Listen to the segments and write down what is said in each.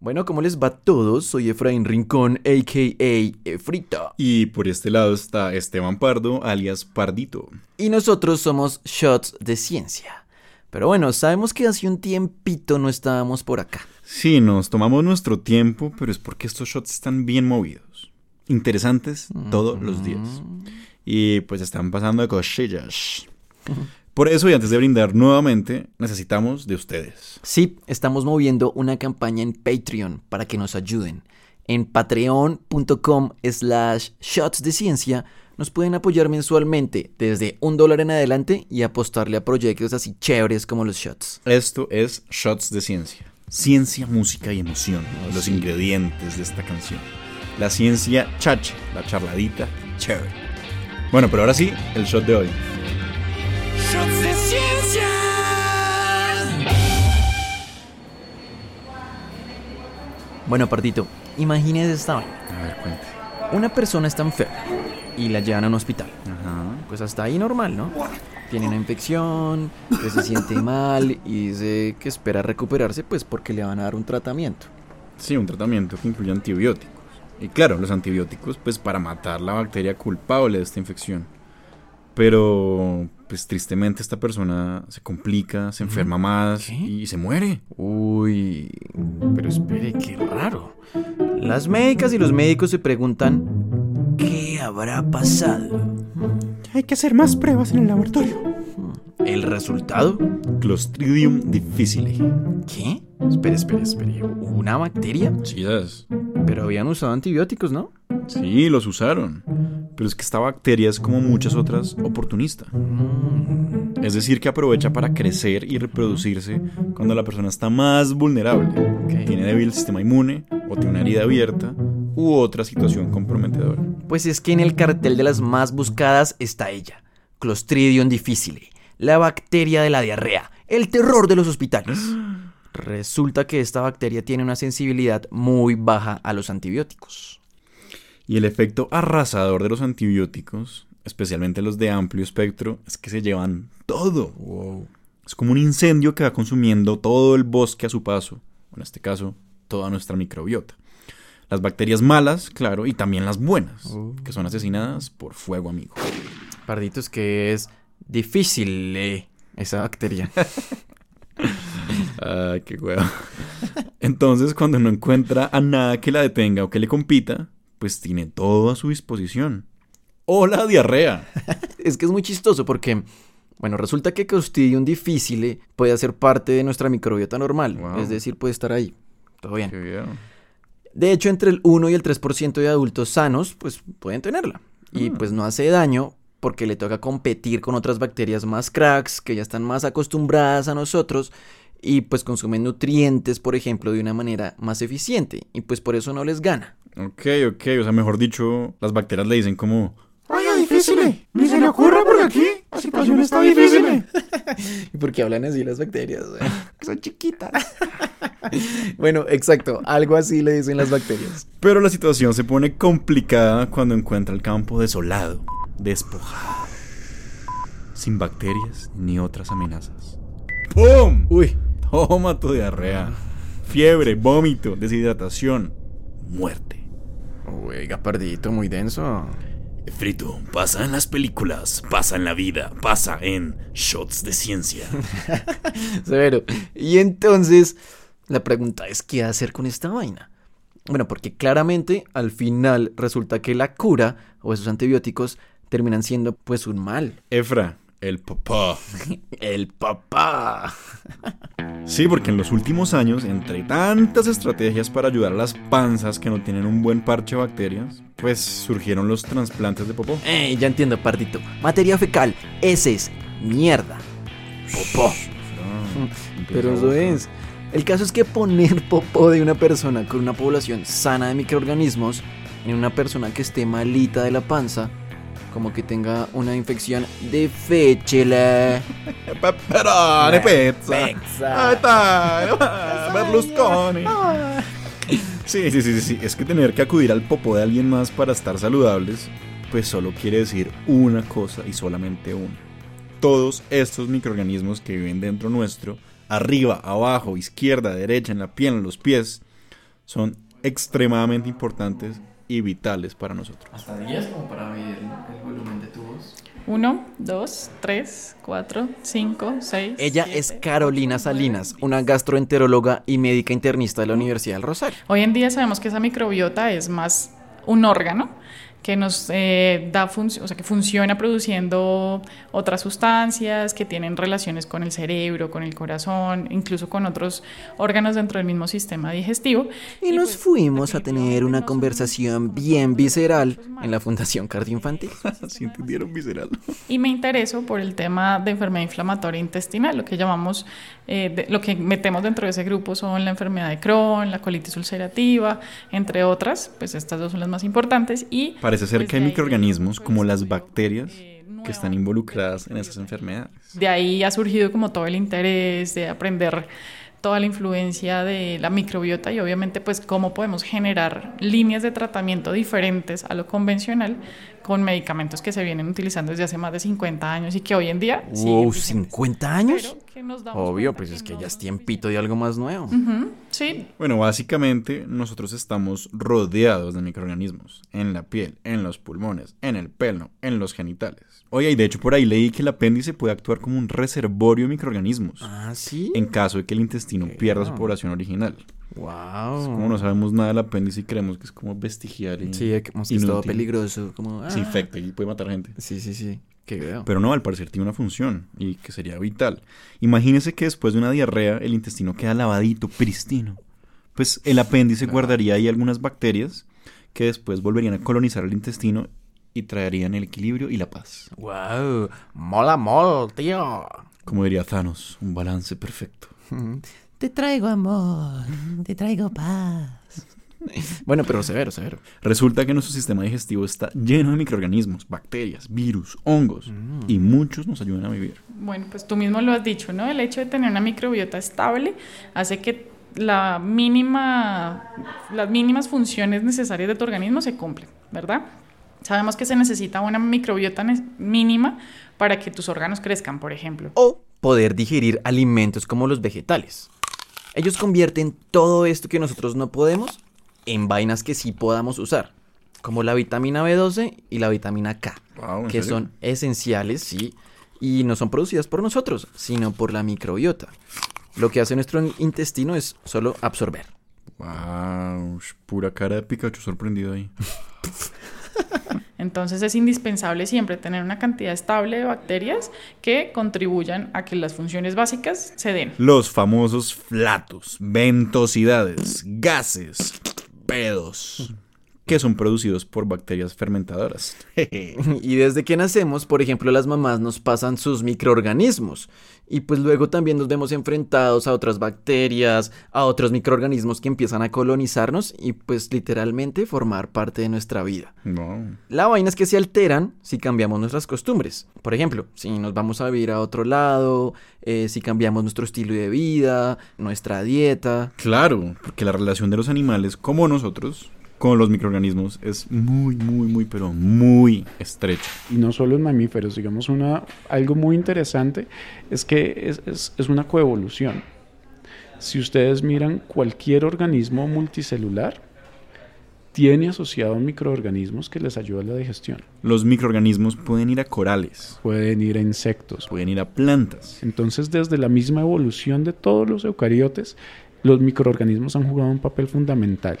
Bueno, ¿cómo les va a todos? Soy Efraín Rincón, a.k.a. Efrita. Y por este lado está Esteban Pardo, alias Pardito. Y nosotros somos Shots de Ciencia. Pero bueno, sabemos que hace un tiempito no estábamos por acá. Sí, nos tomamos nuestro tiempo, pero es porque estos shots están bien movidos. Interesantes todos los días. Y pues están pasando de cosillas. Por eso, y antes de brindar nuevamente, necesitamos de ustedes. Sí, estamos moviendo una campaña en Patreon para que nos ayuden. En patreon.com slash shots de ciencia nos pueden apoyar mensualmente desde un dólar en adelante y apostarle a proyectos así chéveres como los shots. Esto es Shots de Ciencia. Ciencia, música y emoción. los ingredientes de esta canción. La ciencia chacha, la charladita chévere. Bueno, pero ahora sí, el shot de hoy. Bueno, Pardito, imagínese esta vaina. A ver, cuente. Una persona está enferma y la llevan a un hospital. Ajá. Pues hasta ahí normal, ¿no? Tiene una infección, que se siente mal y dice que espera recuperarse pues porque le van a dar un tratamiento. Sí, un tratamiento que incluye antibióticos. Y claro, los antibióticos pues para matar la bacteria culpable de esta infección. Pero pues tristemente esta persona se complica, se enferma más ¿Qué? y se muere. Uy, pero espere, qué raro. Las médicas y los médicos se preguntan, ¿qué habrá pasado? Hay que hacer más pruebas en el laboratorio. ¿El resultado? Clostridium difficile. ¿Qué? Espere, espere, espere. ¿Una bacteria? Sí, ¿sabes? Pero habían usado antibióticos, ¿no? Sí, los usaron. Pero es que esta bacteria es como muchas otras oportunista. Es decir, que aprovecha para crecer y reproducirse cuando la persona está más vulnerable. Tiene débil sistema inmune o tiene una herida abierta u otra situación comprometedora. Pues es que en el cartel de las más buscadas está ella, Clostridium difficile, la bacteria de la diarrea, el terror de los hospitales. Resulta que esta bacteria tiene una sensibilidad muy baja a los antibióticos. Y el efecto arrasador de los antibióticos, especialmente los de amplio espectro, es que se llevan todo. Es como un incendio que va consumiendo todo el bosque a su paso, en este caso, toda nuestra microbiota. Las bacterias malas, claro, y también las buenas, que son asesinadas por fuego amigo. Pardito, es que es difícil eh, esa bacteria. Ay, qué huevo. Entonces, cuando no encuentra a nada que la detenga o que le compita, pues tiene todo a su disposición. ¡O la diarrea! es que es muy chistoso porque, bueno, resulta que Clostridium difficile puede hacer parte de nuestra microbiota normal, Wow. es decir, puede estar ahí. Todo bien. Qué bien. De hecho, entre el 1 y el 3% de adultos sanos, pues pueden tenerla. Y Ah. pues no hace daño porque le toca competir con otras bacterias más cracks que ya están más acostumbradas a nosotros y pues consumen nutrientes, por ejemplo, de una manera más eficiente. Y pues por eso no les gana. Ok, ok, o sea, mejor dicho, las bacterias le dicen como... Oiga, difícil. Ni se le ocurra porque aquí la situación está difícil. ¿Y por qué hablan así las bacterias? Son chiquitas. bueno, exacto. Algo así le dicen las bacterias. Pero la situación se pone complicada cuando encuentra el campo desolado, despojado, sin bacterias ni otras amenazas. ¡Pum! Uy. Toma tu diarrea, fiebre, vómito, deshidratación, muerte. Oiga, pardito, muy denso. Frito, pasa en las películas, pasa en la vida, pasa en Shots de Ciencia. Severo. Y entonces, la pregunta es, ¿qué hacer con esta vaina? Bueno, porque claramente al final resulta que la cura o esos antibióticos terminan siendo pues un mal. Efra, el papá. El papá. Sí, porque en los últimos años, entre tantas estrategias para ayudar a las panzas que no tienen un buen parche de bacterias, pues surgieron los trasplantes de popó. Eh, ya entiendo, pardito. Materia fecal, heces, mierda. Popó. Pero eso es. El caso es que poner popó de una persona con una población sana de microorganismos en una persona que esté malita de la panza, como que tenga una infección de féchela. Pepperoni pizza. Ahí está. Berlusconi. Sí, sí, sí, sí, sí. Es que tener que acudir al popó de alguien más para estar saludables, pues solo quiere decir una cosa y solamente una. Todos estos microorganismos que viven dentro nuestro, arriba, abajo, izquierda, derecha, en la piel, en los pies, son extremadamente importantes y vitales para nosotros. Hasta 10 como para medir el volumen de tu voz. 1, 2, 3, 4, 5, 6. Ella es Carolina Salinas, una gastroenteróloga y médica internista de la Universidad del Rosario. Hoy en día sabemos que esa microbiota es más un órgano que nos eh, da función, o sea, que funciona produciendo otras sustancias que tienen relaciones con el cerebro, con el corazón, incluso con otros órganos dentro del mismo sistema digestivo. Y, nos pues, fuimos a tener una conversación bien visceral en la Fundación Cardioinfantil. si entendieron visceral. Y me intereso por el tema de enfermedad inflamatoria intestinal, lo que llamamos, eh, lo que metemos dentro de ese grupo son la enfermedad de Crohn, la colitis ulcerativa, entre otras, pues estas dos son las más importantes y Parece ser que hay microorganismos como las bacterias que están involucradas en esas enfermedades. De ahí ha surgido como todo el interés de aprender toda la influencia de la microbiota y obviamente pues cómo podemos generar líneas de tratamiento diferentes a lo convencional con medicamentos que se vienen utilizando desde hace más de 50 años y que hoy en día... Wow, ¿50 años? Obvio, pues es que ya es tiempito de algo más nuevo. Sí. Bueno, básicamente nosotros estamos rodeados de microorganismos en la piel, en los pulmones, en el pelo, en los genitales. Oye, y de hecho por ahí leí que el apéndice puede actuar como un reservorio de microorganismos. Ah, sí. En caso de que el intestino pierda su población original. Wow. como no sabemos nada del apéndice y creemos que es como vestigial y. Sí, que es todo peligroso. Como, Se infecta y puede matar gente. Sí, sí, sí. Qué veo. Pero no, al parecer tiene una función y que sería vital. Imagínese que después de una diarrea el intestino queda lavadito, pristino. Pues el apéndice guardaría ahí algunas bacterias que después volverían a colonizar el intestino y traerían el equilibrio y la paz. ¡Wow! Mola, mol, tío. Como diría Thanos, un balance perfecto. Te traigo amor, te traigo paz. Bueno, pero severo, severo. Resulta que nuestro sistema digestivo está lleno de microorganismos, bacterias, virus, hongos, y muchos nos ayudan a vivir. Bueno, pues tú mismo lo has dicho, ¿no? El hecho de tener una microbiota estable hace que la mínima, las mínimas funciones necesarias de tu organismo se cumplen, ¿verdad? Sabemos que se necesita una microbiota mínima para que tus órganos crezcan, por ejemplo. O poder digerir alimentos como los vegetales. Ellos convierten todo esto que nosotros no podemos en vainas que sí podamos usar, como la vitamina B12 y la vitamina K, que son esenciales, sí, y no son producidas por nosotros, sino por la microbiota. Lo que hace nuestro intestino es solo absorber. Wow, pura cara de Pikachu sorprendido ahí. Entonces es indispensable siempre tener una cantidad estable de bacterias que contribuyan a que las funciones básicas se den. Los famosos flatos, ventosidades, gases, pedos que son producidos por bacterias fermentadoras. y desde que nacemos, por ejemplo, las mamás nos pasan sus microorganismos. Y pues luego también nos vemos enfrentados a otras bacterias, a otros microorganismos que empiezan a colonizarnos y pues literalmente formar parte de nuestra vida. No. La vaina es que se alteran si cambiamos nuestras costumbres. Por ejemplo, si nos vamos a vivir a otro lado, eh, si cambiamos nuestro estilo de vida, nuestra dieta. Claro, porque la relación de los animales como nosotros con los microorganismos es muy, muy, muy, pero muy estrecho. Y no solo en mamíferos, digamos, una, algo muy interesante es que es, es, es una coevolución. Si ustedes miran cualquier organismo multicelular, tiene asociado microorganismos que les ayudan a la digestión. Los microorganismos pueden ir a corales. Pueden ir a insectos. Pueden ir a plantas. Entonces, desde la misma evolución de todos los eucariotes, los microorganismos han jugado un papel fundamental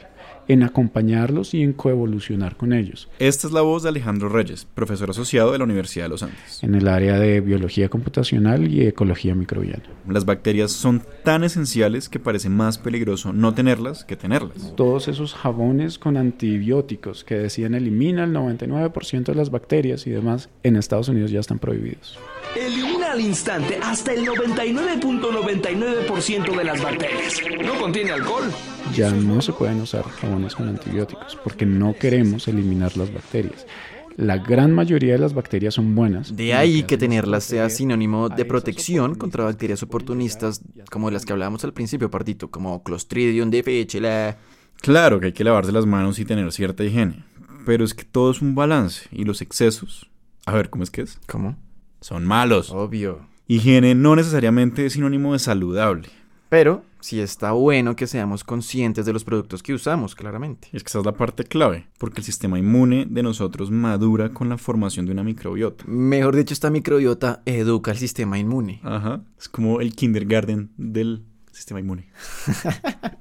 en acompañarlos y en coevolucionar con ellos. Esta es la voz de Alejandro Reyes, profesor asociado de la Universidad de los Andes. En el área de biología computacional y ecología microbiana. Las bacterias son tan esenciales que parece más peligroso no tenerlas que tenerlas. Todos esos jabones con antibióticos que decían elimina el 99% de las bacterias y demás, en Estados Unidos ya están prohibidos. Elimina al instante hasta el 99.99% de las bacterias. No contiene alcohol. Ya no se pueden usar jabones con antibióticos porque no queremos eliminar las bacterias. La gran mayoría de las bacterias son buenas. De ahí que tenerlas sea sinónimo de protección contra bacterias oportunistas como las que hablábamos al principio, Partito, como Clostridium difficile. Claro que hay que lavarse las manos y tener cierta higiene, pero es que todo es un balance y los excesos. A ver, ¿cómo es que es? ¿Cómo? Son malos. Obvio. Higiene no necesariamente es sinónimo de saludable. Pero sí está bueno que seamos conscientes de los productos que usamos, claramente. Es que esa es la parte clave, porque el sistema inmune de nosotros madura con la formación de una microbiota. Mejor dicho, esta microbiota educa el sistema inmune. Ajá. Es como el kindergarten del sistema inmune.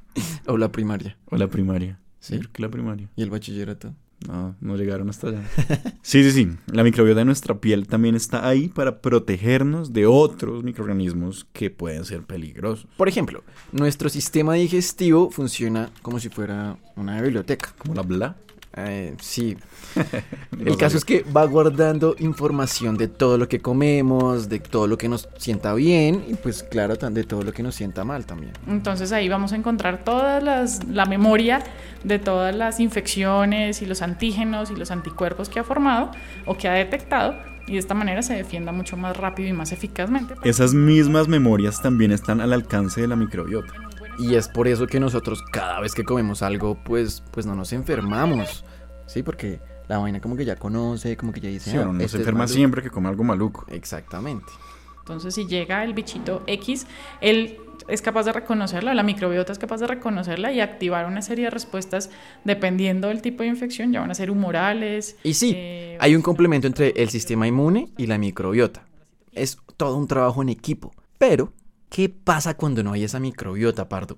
O la primaria. O la primaria. Sí. Que la primaria. Y el bachillerato. No, no llegaron hasta allá. Sí, sí, sí. La microbiota de nuestra piel también está ahí para protegernos de otros microorganismos que pueden ser peligrosos. Por ejemplo, nuestro sistema digestivo funciona como si fuera una biblioteca. Como la bla. Eh, sí. El caso es que va guardando información de todo lo que comemos, de todo lo que nos sienta bien y pues claro, de todo lo que nos sienta mal también. Entonces ahí vamos a encontrar todas las, la memoria de todas las infecciones y los antígenos y los anticuerpos que ha formado o que ha detectado y de esta manera se defienda mucho más rápido y más eficazmente. Esas mismas memorias también están al alcance de la microbiota. Y es por eso que nosotros cada vez que comemos algo, pues, pues no nos enfermamos. Sí, porque la vaina como que ya conoce, como que ya dice. Sí, "Ah, uno no este se es enferma maluco". siempre que come algo maluco. Exactamente. Entonces si llega el bichito X, él es capaz de reconocerla, la microbiota es capaz de reconocerla y activar una serie de respuestas dependiendo del tipo de infección, ya van a ser humorales. Y sí, eh, hay un complemento entre el sistema inmune y la microbiota. Es todo un trabajo en equipo. Pero, ¿qué pasa cuando no hay esa microbiota, Pardo?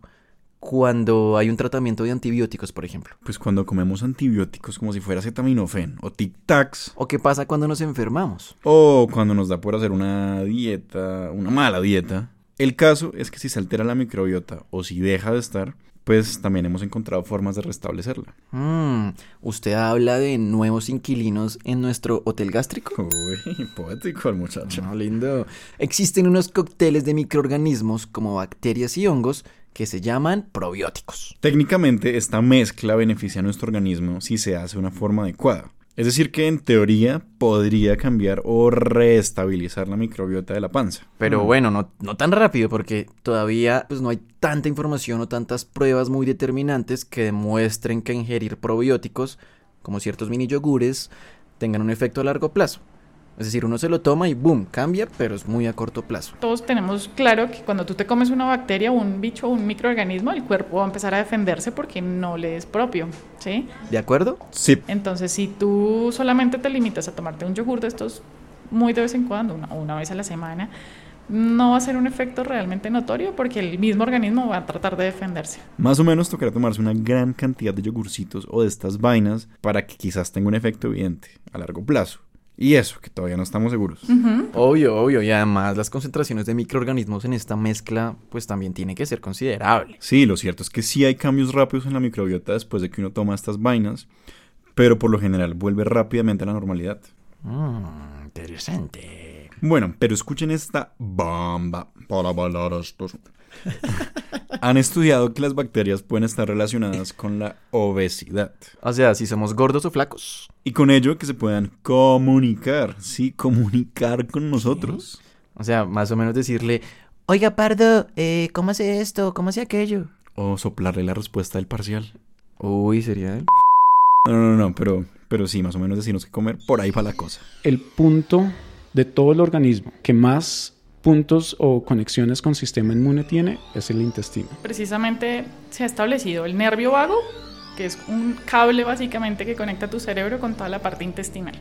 Cuando hay un tratamiento de antibióticos, por ejemplo. Pues cuando comemos antibióticos como si fuera acetaminofén o tic-tacs, ¿O qué pasa cuando nos enfermamos? o cuando nos da por hacer una dieta, una mala dieta. El caso es que si se altera la microbiota o si deja de estar, pues también hemos encontrado formas de restablecerla. Mm, ¿Usted habla de nuevos inquilinos en nuestro hotel gástrico? Uy, poético el muchacho. No, lindo. Existen unos cócteles de microorganismos como bacterias y hongos que se llaman probióticos. Técnicamente, esta mezcla beneficia a nuestro organismo si se hace de una forma adecuada. Es decir, que en teoría podría cambiar o reestabilizar la microbiota de la panza. Pero Mm. bueno, no, no tan rápido porque todavía pues, no hay tanta información o tantas pruebas muy determinantes que demuestren que ingerir probióticos, como ciertos mini yogures, tengan un efecto a largo plazo. Es decir, uno se lo toma y boom, cambia, pero es muy a corto plazo. Todos tenemos claro que cuando tú te comes una bacteria, un bicho o un microorganismo, el cuerpo va a empezar a defenderse porque no le es propio, ¿sí? ¿De acuerdo? Sí, Entonces, si tú solamente te limitas a tomarte un yogur de estos muy de vez en cuando, una, una vez a la semana, no va a ser un efecto realmente notorio porque el mismo organismo va a tratar de defenderse. más o menos tocará tomarse una gran cantidad de yogurcitos o de estas vainas para que quizás tenga un efecto evidente a largo plazo. Y eso, que todavía no estamos seguros. Obvio, obvio. Y además las concentraciones de microorganismos en esta mezcla pues también tiene que ser considerable. Sí, lo cierto es que sí hay cambios rápidos en la microbiota después de que uno toma estas vainas, pero por lo general vuelve rápidamente a la normalidad. Mm, interesante. Bueno, pero escuchen esta bomba para bailar estos. Han estudiado que las bacterias pueden estar relacionadas con la obesidad O sea, si somos gordos o flacos. y con ello que se puedan comunicar, sí, comunicar con nosotros. O sea, más o menos decirle, oiga, Pardo, eh, ¿cómo hace esto? ¿Cómo hace aquello? O soplarle la respuesta del parcial. Uy, sería él. No, no, no, pero, pero sí, más o menos decirnos qué comer, por ahí va la cosa. El punto de todo el organismo que más puntos o conexiones con sistema inmune tiene es el intestino. Precisamente se ha establecido el nervio vago, que es un cable básicamente que conecta tu cerebro con toda la parte intestinal.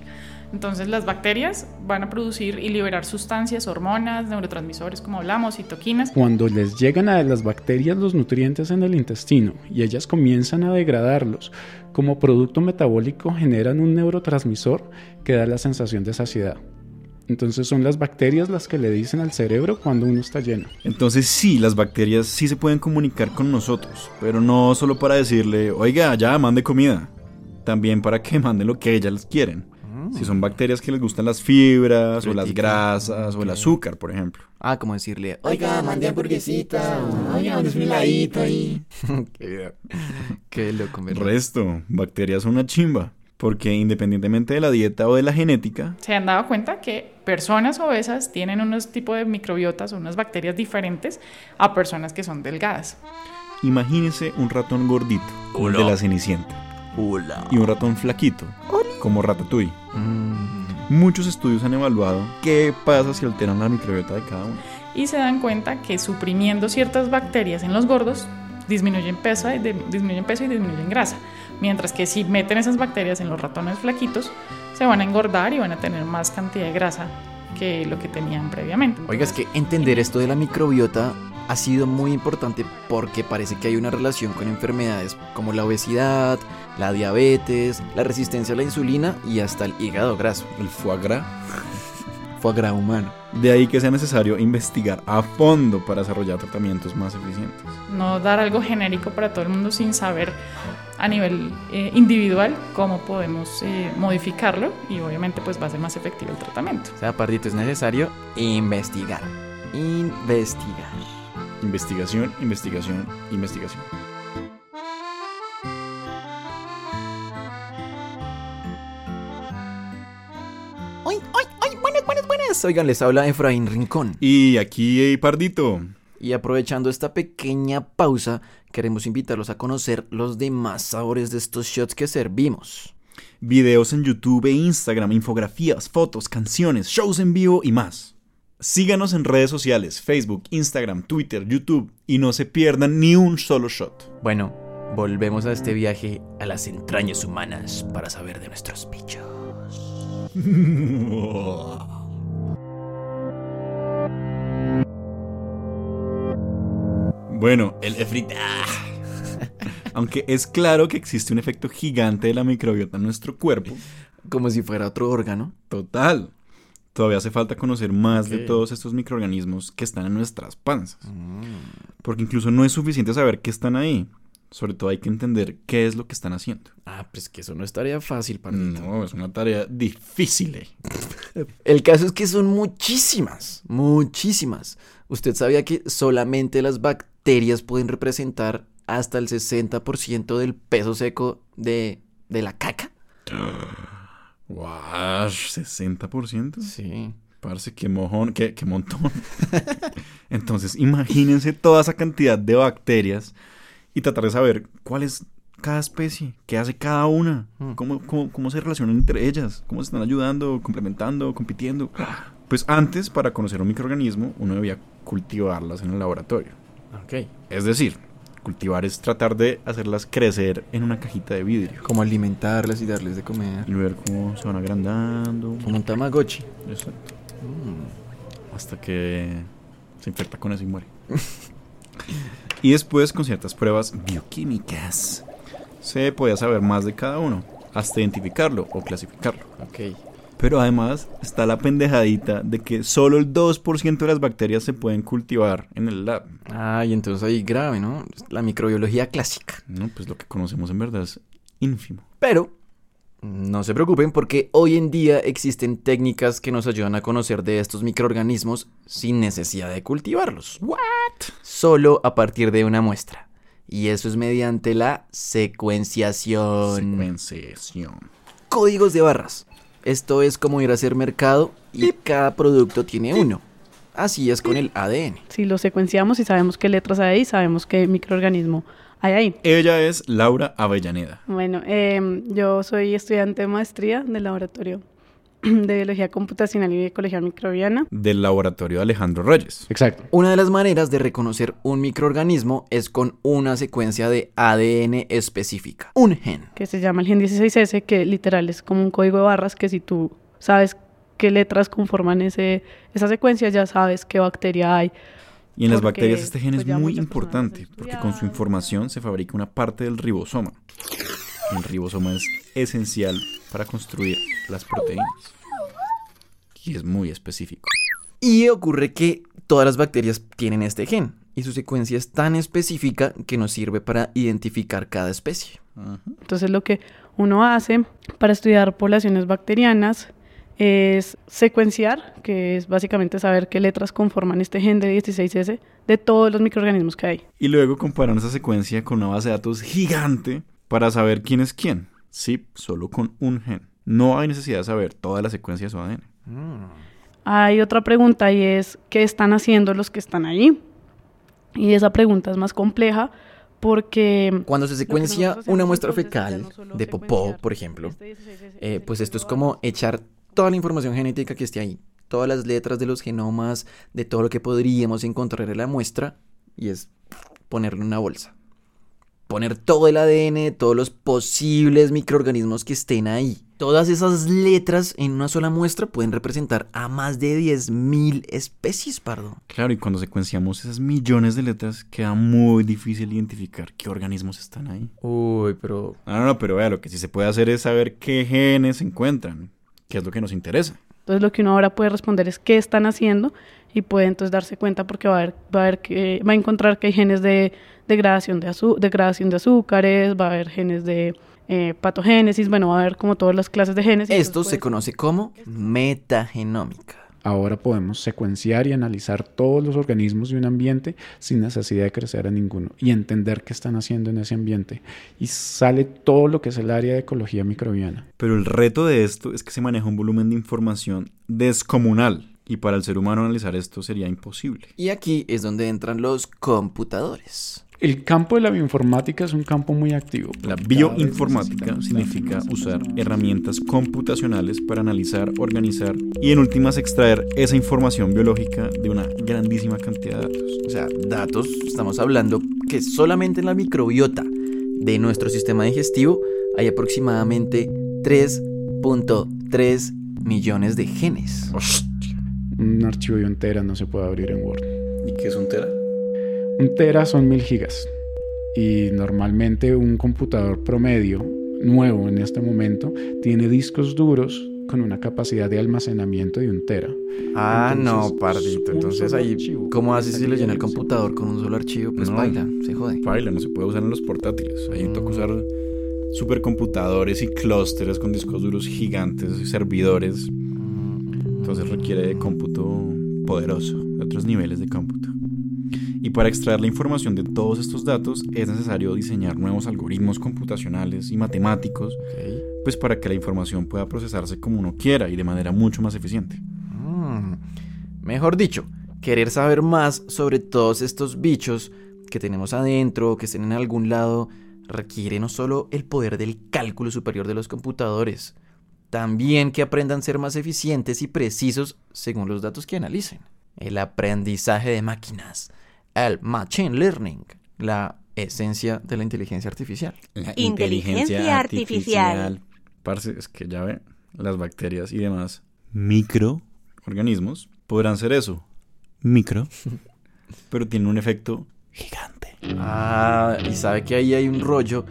Entonces las bacterias van a producir y liberar sustancias, hormonas, neurotransmisores, como hablamos, citoquinas, Cuando les llegan a las bacterias los nutrientes en el intestino y ellas comienzan a degradarlos, como producto metabólico generan un neurotransmisor que da la sensación de saciedad. Entonces son las bacterias las que le dicen al cerebro cuando uno está lleno. Entonces sí, las bacterias sí se pueden comunicar con nosotros, pero no solo para decirle, oiga, ya mande comida, también para que manden lo que ellas quieren. Si son bacterias que les gustan las fibras o las grasas o el azúcar, por ejemplo. Ah, como decirle, Oiga, mande hamburguesita. o, Oiga, un heladito ahí. qué, qué loco, ¿verdad? Resto, bacterias son una chimba, porque independientemente de la dieta o de la genética, se han dado cuenta que personas obesas tienen unos tipos de microbiotas o unas bacterias diferentes a personas que son delgadas. imagínese un ratón gordito, el de la cenicienta, Hola. y un ratón flaquito, como Ratatouille. Mm, Muchos estudios han evaluado qué pasa si alteran la microbiota de cada uno. y se dan cuenta que suprimiendo ciertas bacterias en los gordos disminuyen peso, disminuyen peso y disminuyen grasa. Mientras que si meten esas bacterias en los ratones flaquitos, se van a engordar y van a tener más cantidad de grasa que lo que tenían previamente. Oiga, es que entender esto de la microbiota ha sido muy importante porque parece que hay una relación con enfermedades como la obesidad, la diabetes, la resistencia a la insulina y hasta el hígado graso, El foie gras. foie gras humano. De ahí que sea necesario investigar a fondo para desarrollar tratamientos más eficientes. no dar algo genérico para todo el mundo sin saber a nivel eh, individual cómo podemos eh, modificarlo y obviamente pues va a ser más efectivo el tratamiento. O sea, Pardito, es necesario investigar. Investigar. Investigación, investigación, investigación. ¡Ay, ay, ay! Buenas, buenas, buenas. Oigan, les habla Efraín Rincón. Y aquí, eh, Pardito. Y aprovechando esta pequeña pausa, queremos invitarlos a conocer los demás sabores de estos shots que servimos. Videos en YouTube e Instagram, infografías, fotos, canciones, shows en vivo y más. Síganos en redes sociales, Facebook, Instagram, Twitter, YouTube y no se pierdan ni un solo shot. Bueno, volvemos a este viaje a las entrañas humanas para saber de nuestros bichos. Bueno, el efrit... ah. Aunque es claro que existe un efecto gigante de la microbiota en nuestro cuerpo, Como si fuera otro órgano. total. Todavía hace falta conocer más de todos estos microorganismos que están en nuestras panzas. Porque incluso no es suficiente saber que están ahí. Sobre todo hay que entender qué es lo que están haciendo. Ah, pues que eso no estaría fácil, Pardito. No, es una tarea difícil. eh. El caso es que son muchísimas, muchísimas. ¿Usted sabía que solamente las bacterias pueden representar hasta el 60% del peso seco de, de la caca? Guau, 60%. Sí. Parece que mojón, que, que montón. Entonces, imagínense toda esa cantidad de bacterias y tratar de saber cuál es cada especie, qué hace cada una, Mm. cómo, cómo, cómo se relacionan entre ellas, cómo se están ayudando, complementando, compitiendo. Pues antes, para conocer un microorganismo, uno debía cultivarlas en el laboratorio. Ok. Es decir, cultivar es tratar de hacerlas crecer en una cajita de vidrio Como alimentarlas y darles de comer. y ver cómo se van agrandando. Como un tamagotchi. Exacto. Hasta que se infecta con eso y muere. y después, con ciertas pruebas bioquímicas, se podía saber más de cada uno, hasta identificarlo o clasificarlo. Ok. Pero además está la pendejadita de que solo el 2% de las bacterias se pueden cultivar en el lab. Ah, y entonces ahí grave, ¿no? La microbiología clásica. No, pues lo que conocemos en verdad es ínfimo. Pero no se preocupen porque hoy en día existen técnicas que nos ayudan a conocer de estos microorganismos sin necesidad de cultivarlos. ¿What? Solo a partir de una muestra. Y eso es mediante la secuenciación. Secuenciación. Códigos de barras. Esto es como ir a hacer mercado y cada producto tiene uno. Así es con el ADN. Si lo secuenciamos y sabemos qué letras hay ahí, sabemos qué microorganismo hay ahí. Ella es Laura Avellaneda. Bueno, em, yo soy estudiante de maestría del laboratorio de biología computacional y ecología microbiana. del laboratorio de Alejandro Reyes. Exacto. Una de las maneras de reconocer un microorganismo es con una secuencia de ADN específica, un gen. que se llama el gen 16S, que literal es como un código de barras que si tú sabes qué letras conforman ese, esa secuencia, ya sabes qué bacteria hay. Y en las bacterias este gen pues, es muy importante porque con su información se fabrica una parte del ribosoma. El ribosoma es esencial para construir las proteínas. Y es muy específico. Y ocurre que todas las bacterias tienen este gen y su secuencia es tan específica que nos sirve para identificar cada especie. Entonces lo que uno hace para estudiar poblaciones bacterianas es secuenciar, que es básicamente saber qué letras conforman este gen de 16S de todos los microorganismos que hay. Y luego comparan esa secuencia con una base de datos gigante para saber quién es quién. Sí, solo con un gen. No hay necesidad de saber toda la secuencia de su ADN. Hay otra pregunta y es, ¿qué están haciendo los que están ahí? Y esa pregunta es más compleja porque... Cuando se secuencia una muestra fecal no de popó, por ejemplo, este 16S, eh, este pues esto es como echar toda la información genética que esté ahí, todas las letras de los genomas, de todo lo que podríamos encontrar en la muestra, y es ponerlo en una bolsa. Poner todo el ADN todos los posibles microorganismos que estén ahí. Todas esas letras en una sola muestra pueden representar a más de 10.000 especies, pardo. Claro, y cuando secuenciamos esas millones de letras, queda muy difícil identificar qué organismos están ahí. Uy, pero... No, no, no, pero vea, lo que sí se puede hacer es saber qué genes se encuentran, qué es lo que nos interesa. Entonces lo que uno ahora puede responder es qué están haciendo y puede entonces darse cuenta porque va a ver, va a, ver que, va a encontrar que hay genes de degradación de, azu- degradación de azúcares, va a haber genes de eh, patogénesis, bueno, va a haber como todas las clases de genes. Esto entonces se conoce como metagenómica. Ahora podemos secuenciar y analizar todos los organismos de un ambiente sin necesidad de crecer a ninguno y entender qué están haciendo en ese ambiente. Y sale todo lo que es el área de ecología microbiana. Pero el reto de esto es que se maneja un volumen de información descomunal, y para el ser humano analizar esto sería imposible. Y aquí es donde entran los computadores. El campo de la bioinformática es un campo muy activo. La bioinformática significa usar herramientas computacionales para analizar, organizar y en últimas extraer esa información biológica de una grandísima cantidad de datos. O sea, datos, estamos hablando que solamente en la microbiota de nuestro sistema digestivo hay aproximadamente 3.3 millones de genes. Un archivo de un tera no se puede abrir en Word. ¿Y qué es un tera? Un tera son mil gigas. Y normalmente un computador promedio nuevo en este momento tiene discos duros con una capacidad de almacenamiento de un tera. Ah, Entonces, no, pardito. Entonces ahí, archivo. ¿cómo haces si le llena el computador con un solo archivo? Pues No. baila, se jode. Baila, no se puede usar en los portátiles. Ahí toca usar supercomputadores y clústeres con discos duros gigantes y servidores. Entonces requiere de cómputo poderoso, de otros niveles de cómputo. Y para extraer la información de todos estos datos es necesario diseñar nuevos algoritmos computacionales y matemáticos, pues para que la información pueda procesarse como uno quiera y de manera mucho más eficiente. Mm. Mejor dicho, querer saber más sobre todos estos bichos que tenemos adentro, que estén en algún lado, requiere no solo el poder del cálculo superior de los computadores, también que aprendan a ser más eficientes y precisos según los datos que analicen. El aprendizaje de máquinas, el machine learning, la esencia de la inteligencia artificial. La Inteligencia artificial. Parce, es que ya ve, las bacterias y demás microorganismos podrán ser eso, micro, pero tienen un efecto gigante. Ah, y sabe que ahí hay un rollo,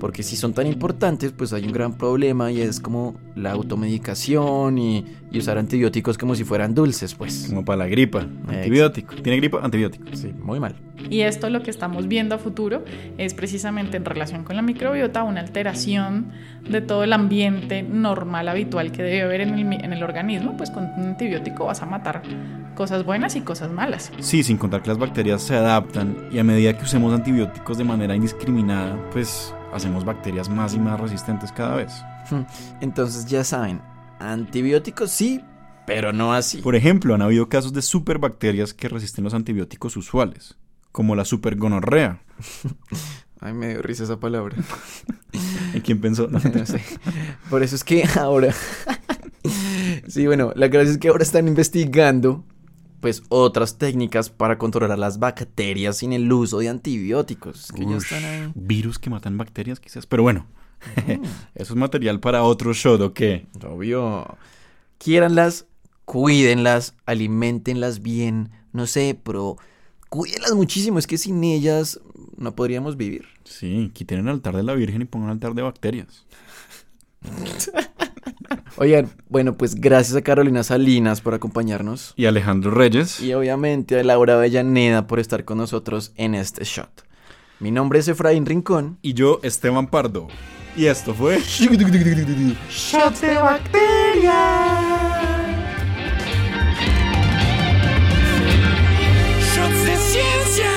porque si son tan importantes, pues hay un gran problema y es como la automedicación y, y usar antibióticos como si fueran dulces, pues. Como para la gripa, antibiótico. ¿Tiene gripa? Antibiótico. Sí, muy mal. Y esto lo que estamos viendo a futuro es precisamente en relación con la microbiota una alteración de todo el ambiente normal, habitual que debe haber en el, en el organismo, pues con un antibiótico vas a matar cosas buenas y cosas malas. Sí, sin contar que las bacterias se adaptan y a medida que usemos antibióticos de manera indiscriminada, pues hacemos bacterias más y más resistentes cada vez. Entonces ya saben, antibióticos sí, pero no así. Por ejemplo, han habido casos de superbacterias que resisten los antibióticos usuales, como la supergonorrea. Ay, me dio risa esa palabra. ¿En quién pensó? No sé. Por eso es que ahora... sí, bueno, la gracia es que ahora están investigando pues otras técnicas para controlar las bacterias sin el uso de antibióticos. Que ya están ahí. Virus que matan bacterias, quizás. Pero bueno, eso es material para otro show, ¿o qué? Obvio. Quiéranlas, cuídenlas, alimentenlas bien. No sé, pero cuídenlas muchísimo. Es que sin ellas no podríamos vivir. Sí, quiten el altar de la Virgen y pongan un altar de bacterias. Oigan, bueno, pues gracias a Carolina Salinas por acompañarnos. Y Alejandro Reyes. Y obviamente a Laura Avellaneda por estar con nosotros en este shot. Mi nombre es Efraín Rincón. Y yo, Esteban Pardo. Y esto fue... Shots de bacteria. Shots de ciencia.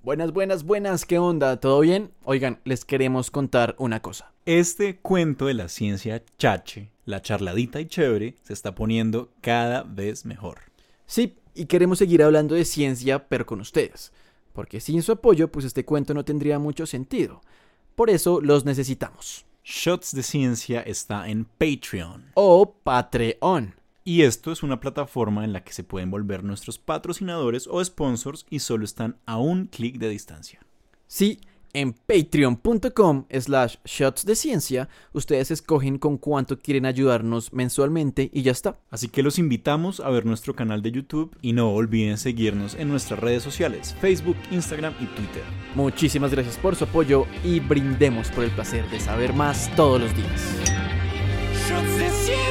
Buenas, buenas, buenas. ¿Qué onda? ¿Todo bien? Oigan, les queremos contar una cosa. Este cuento de la ciencia chache, la charladita y chévere, se está poniendo cada vez mejor. Sí, y queremos seguir hablando de ciencia, pero con ustedes. Porque sin su apoyo, pues este cuento no tendría mucho sentido. Por eso los necesitamos. Shots de Ciencia está en Patreon. O Patreon. Y esto es una plataforma en la que se pueden volver nuestros patrocinadores o sponsors y solo están a un clic de distancia. Sí, en patreon.com slash shots de ciencia, ustedes escogen con cuánto quieren ayudarnos mensualmente y ya está. Así que los invitamos a ver nuestro canal de YouTube y no olviden seguirnos en nuestras redes sociales, Facebook, Instagram y Twitter. Muchísimas gracias por su apoyo y brindemos por el placer de saber más todos los días. Shots de ciencia.